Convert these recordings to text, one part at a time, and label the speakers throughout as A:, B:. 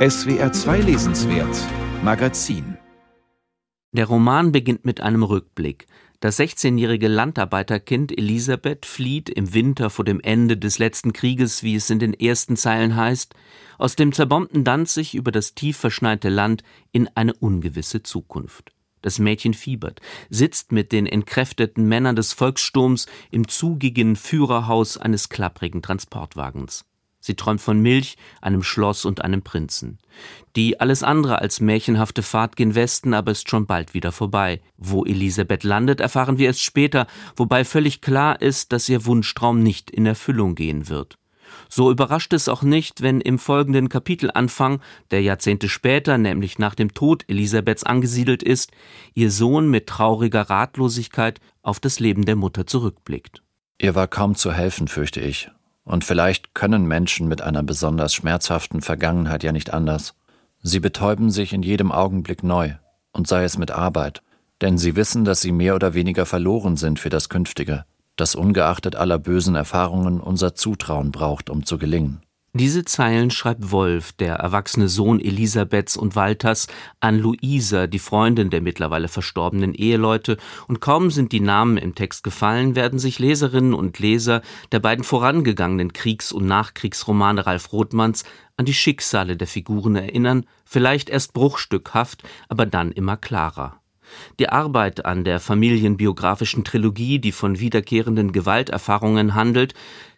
A: SWR 2 Lesenswert Magazin
B: Der Roman beginnt mit einem Rückblick. Das 16-jährige Landarbeiterkind Elisabeth flieht im Winter vor dem Ende des letzten Krieges, wie es in den ersten Zeilen heißt, aus dem zerbombten Danzig über das tief verschneite Land in eine ungewisse Zukunft. Das Mädchen fiebert, sitzt mit den entkräfteten Männern des Volkssturms im zugigen Führerhaus eines klapprigen Transportwagens. Sie träumt von Milch, einem Schloss und einem Prinzen. Die alles andere als märchenhafte Fahrt gen Westen aber ist schon bald wieder vorbei. Wo Elisabeth landet, erfahren wir erst später, wobei völlig klar ist, dass ihr Wunschtraum nicht in Erfüllung gehen wird. So überrascht es auch nicht, wenn im folgenden Kapitelanfang, der Jahrzehnte später, nämlich nach dem Tod Elisabeths angesiedelt ist, ihr Sohn mit trauriger Ratlosigkeit auf das Leben der Mutter zurückblickt.
C: Ihr war kaum zu helfen, fürchte ich, und vielleicht können Menschen mit einer besonders schmerzhaften Vergangenheit ja nicht anders. Sie betäuben sich in jedem Augenblick neu, und sei es mit Arbeit, denn sie wissen, dass sie mehr oder weniger verloren sind für das Künftige, das ungeachtet aller bösen Erfahrungen unser Zutrauen braucht, um zu gelingen.
B: Diese Zeilen schreibt Wolf, der erwachsene Sohn Elisabeths und Walters, an Luisa, die Freundin der mittlerweile verstorbenen Eheleute, und kaum sind die Namen im Text gefallen, werden sich Leserinnen und Leser der beiden vorangegangenen Kriegs- und Nachkriegsromane Ralf Rothmanns an die Schicksale der Figuren erinnern, vielleicht erst bruchstückhaft, aber dann immer klarer. Die Arbeit an der familienbiografischen Trilogie, die von wiederkehrenden Gewalterfahrungen handelt,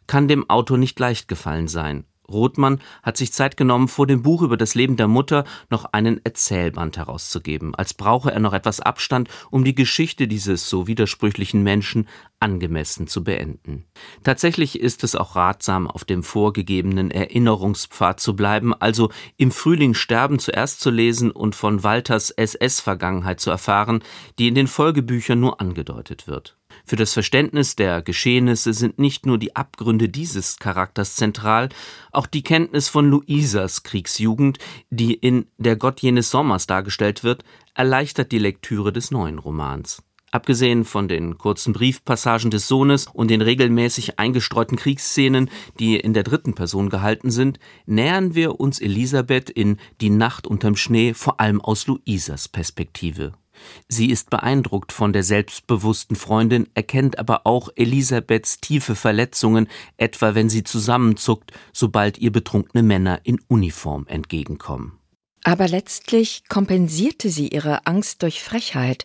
B: kann dem Autor nicht leicht gefallen sein. Rothmann hat sich Zeit genommen, vor dem Buch über das Leben der Mutter noch einen Erzählband herauszugeben, als brauche er noch etwas Abstand, um die Geschichte dieses so widersprüchlichen Menschen angemessen zu beenden. Tatsächlich ist es auch ratsam, auf dem vorgegebenen Erinnerungspfad zu bleiben, also im Frühling Sterben zuerst zu lesen und von Walters SS-Vergangenheit zu erfahren, die in den Folgebüchern nur angedeutet wird. Für das Verständnis der Geschehnisse sind nicht nur die Abgründe dieses Charakters zentral, auch die Kenntnis von Luisas Kriegsjugend, die in Der Gott jenes Sommers dargestellt wird, erleichtert die Lektüre des neuen Romans. Abgesehen von den kurzen Briefpassagen des Sohnes und den regelmäßig eingestreuten Kriegsszenen, die in der dritten Person gehalten sind, nähern wir uns Elisabeth in Die Nacht unterm Schnee vor allem aus Luisas Perspektive. Sie ist beeindruckt von der selbstbewussten Freundin, erkennt aber auch Elisabeths tiefe Verletzungen, etwa wenn sie zusammenzuckt, sobald ihr betrunkene Männer in Uniform entgegenkommen.
D: Aber letztlich kompensierte sie ihre Angst durch Frechheit,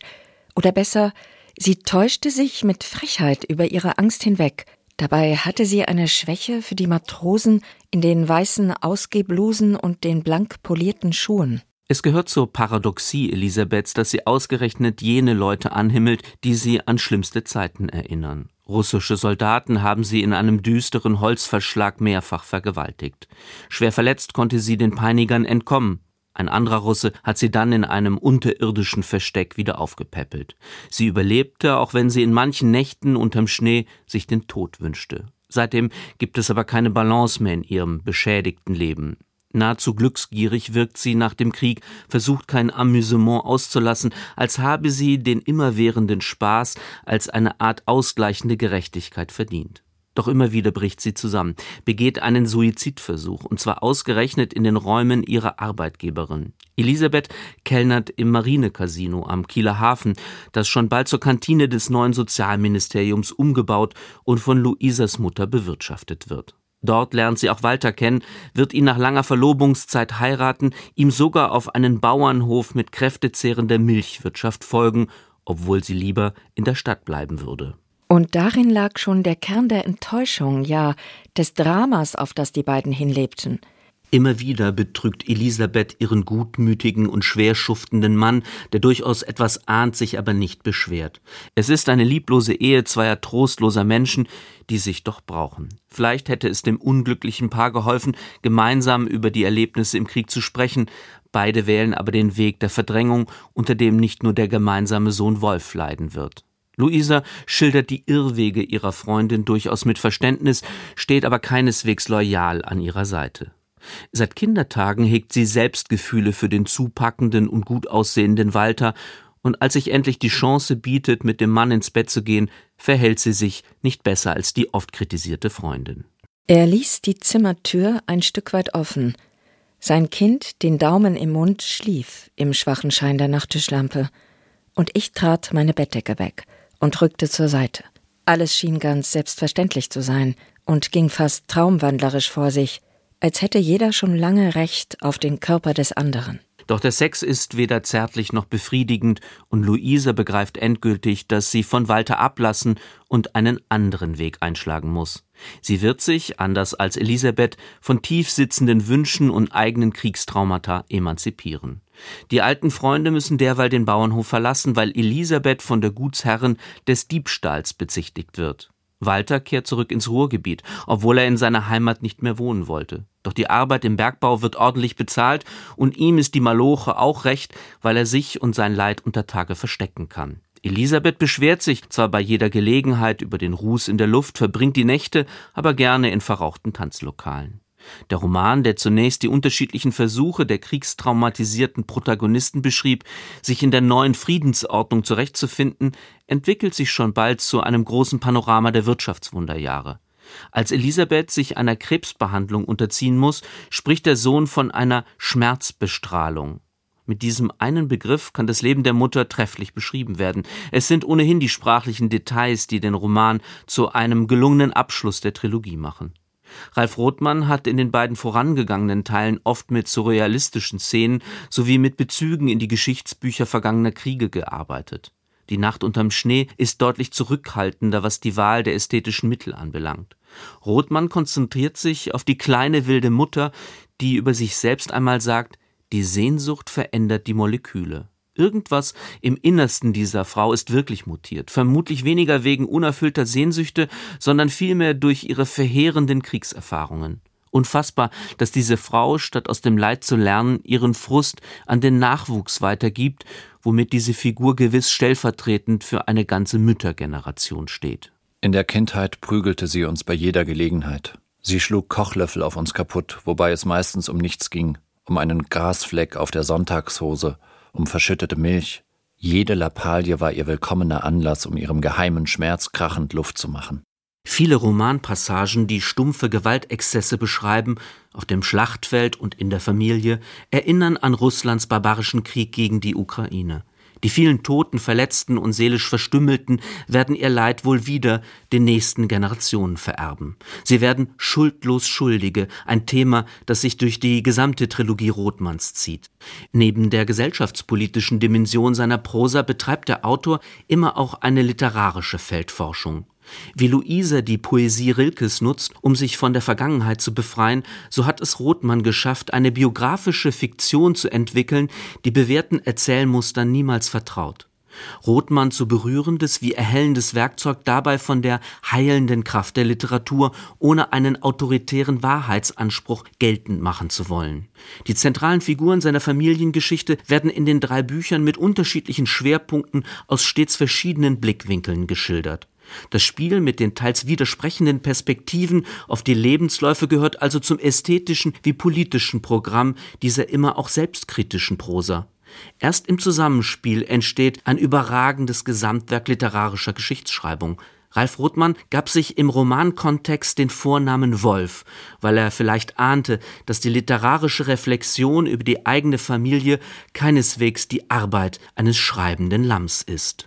D: oder besser, sie täuschte sich mit Frechheit über ihre Angst hinweg. Dabei hatte sie eine Schwäche für die Matrosen in den weißen Ausgehblusen und den blank polierten Schuhen.
B: Es gehört zur Paradoxie Elisabeths, dass sie ausgerechnet jene Leute anhimmelt, die sie an schlimmste Zeiten erinnern. Russische Soldaten haben sie in einem düsteren Holzverschlag mehrfach vergewaltigt. Schwer verletzt konnte sie den Peinigern entkommen. Ein anderer Russe hat sie dann in einem unterirdischen Versteck wieder aufgepäppelt. Sie überlebte, auch wenn sie in manchen Nächten unterm Schnee sich den Tod wünschte. Seitdem gibt es aber keine Balance mehr in ihrem beschädigten Leben. Nahezu glücksgierig wirkt sie nach dem Krieg, versucht kein Amüsement auszulassen, als habe sie den immerwährenden Spaß als eine Art ausgleichende Gerechtigkeit verdient. Doch immer wieder bricht sie zusammen, begeht einen Suizidversuch, und zwar ausgerechnet in den Räumen ihrer Arbeitgeberin. Elisabeth kellnert im Marinecasino am Kieler Hafen, das schon bald zur Kantine des neuen Sozialministeriums umgebaut und von Luisas Mutter bewirtschaftet wird. Dort lernt sie auch Walter kennen, wird ihn nach langer Verlobungszeit heiraten, ihm sogar auf einen Bauernhof mit kräftezehrender Milchwirtschaft folgen, obwohl sie lieber in der Stadt bleiben würde.
D: Und darin lag schon der Kern der Enttäuschung, ja, des Dramas, auf das die beiden hinlebten.
B: Immer wieder betrügt Elisabeth ihren gutmütigen und schwer schuftenden Mann, der durchaus etwas ahnt, sich aber nicht beschwert. Es ist eine lieblose Ehe zweier trostloser Menschen, die sich doch brauchen. Vielleicht hätte es dem unglücklichen Paar geholfen, gemeinsam über die Erlebnisse im Krieg zu sprechen. Beide wählen aber den Weg der Verdrängung, unter dem nicht nur der gemeinsame Sohn Wolf leiden wird. Luisa schildert die Irrwege ihrer Freundin durchaus mit Verständnis, steht aber keineswegs loyal an ihrer Seite. Seit Kindertagen hegt sie Selbstgefühle für den zupackenden und gut aussehenden Walter, und als sich endlich die Chance bietet, mit dem Mann ins Bett zu gehen, verhält sie sich nicht besser als die oft kritisierte Freundin.
D: Er ließ die Zimmertür ein Stück weit offen. Sein Kind, den Daumen im Mund, schlief im schwachen Schein der Nachttischlampe, und ich trat meine Bettdecke weg und rückte zur Seite. Alles schien ganz selbstverständlich zu sein und ging fast traumwandlerisch vor sich, als hätte jeder schon lange Recht auf den Körper des anderen.
B: Doch der Sex ist weder zärtlich noch befriedigend und Luisa begreift endgültig, dass sie von Walter ablassen und einen anderen Weg einschlagen muss. Sie wird sich, anders als Elisabeth, von tief sitzenden Wünschen und eigenen Kriegstraumata emanzipieren. Die alten Freunde müssen derweil den Bauernhof verlassen, weil Elisabeth von der Gutsherrin des Diebstahls bezichtigt wird. Walter kehrt zurück ins Ruhrgebiet, obwohl er in seiner Heimat nicht mehr wohnen wollte. Doch die Arbeit im Bergbau wird ordentlich bezahlt und ihm ist die Maloche auch recht, weil er sich und sein Leid unter Tage verstecken kann. Elisabeth beschwert sich zwar bei jeder Gelegenheit über den Ruß in der Luft, verbringt die Nächte aber gerne in verrauchten Tanzlokalen. Der Roman, der zunächst die unterschiedlichen Versuche der kriegstraumatisierten Protagonisten beschrieb, sich in der neuen Friedensordnung zurechtzufinden, entwickelt sich schon bald zu einem großen Panorama der Wirtschaftswunderjahre. Als Elisabeth sich einer Krebsbehandlung unterziehen muss, spricht der Sohn von einer Schmerzbestrahlung. Mit diesem einen Begriff kann das Leben der Mutter trefflich beschrieben werden. Es sind ohnehin die sprachlichen Details, die den Roman zu einem gelungenen Abschluss der Trilogie machen. Ralf Rothmann hat in den beiden vorangegangenen Teilen oft mit surrealistischen Szenen sowie mit Bezügen in die Geschichtsbücher vergangener Kriege gearbeitet. Die Nacht unterm Schnee ist deutlich zurückhaltender, was die Wahl der ästhetischen Mittel anbelangt. Rothmann konzentriert sich auf die kleine wilde Mutter, die über sich selbst einmal sagt, die Sehnsucht verändert die Moleküle. Irgendwas im Innersten dieser Frau ist wirklich mutiert, vermutlich weniger wegen unerfüllter Sehnsüchte, sondern vielmehr durch ihre verheerenden Kriegserfahrungen. Unfassbar, dass diese Frau, statt aus dem Leid zu lernen, ihren Frust an den Nachwuchs weitergibt, womit diese Figur gewiss stellvertretend für eine ganze Müttergeneration steht.
C: In der Kindheit prügelte sie uns bei jeder Gelegenheit. Sie schlug Kochlöffel auf uns kaputt, wobei es meistens um nichts ging, um einen Grasfleck auf der Sonntagshose um verschüttete Milch. Jede Lappalie war ihr willkommener Anlass, um ihrem geheimen Schmerz krachend Luft zu machen.
B: Viele Romanpassagen, die stumpfe Gewaltexzesse beschreiben, auf dem Schlachtfeld und in der Familie, erinnern an Russlands barbarischen Krieg gegen die Ukraine. Die vielen Toten, Verletzten und seelisch Verstümmelten werden ihr Leid wohl wieder den nächsten Generationen vererben. Sie werden schuldlos Schuldige, ein Thema, das sich durch die gesamte Trilogie Rothmanns zieht. Neben der gesellschaftspolitischen Dimension seiner Prosa betreibt der Autor immer auch eine literarische Feldforschung. Wie Luise die Poesie Rilkes nutzt, um sich von der Vergangenheit zu befreien, so hat es Rothmann geschafft, eine biografische Fiktion zu entwickeln, die bewährten Erzählmustern niemals vertraut. Rothmann zu berührendes wie erhellendes Werkzeug dabei von der heilenden Kraft der Literatur, ohne einen autoritären Wahrheitsanspruch geltend machen zu wollen. Die zentralen Figuren seiner Familiengeschichte werden in den drei Büchern mit unterschiedlichen Schwerpunkten aus stets verschiedenen Blickwinkeln geschildert. Das Spiel mit den teils widersprechenden Perspektiven auf die Lebensläufe gehört also zum ästhetischen wie politischen Programm dieser immer auch selbstkritischen Prosa. Erst im Zusammenspiel entsteht ein überragendes Gesamtwerk literarischer Geschichtsschreibung. Ralf Rothmann gab sich im Romankontext den Vornamen Wolf, weil er vielleicht ahnte, dass die literarische Reflexion über die eigene Familie keineswegs die Arbeit eines schreibenden Lamms ist.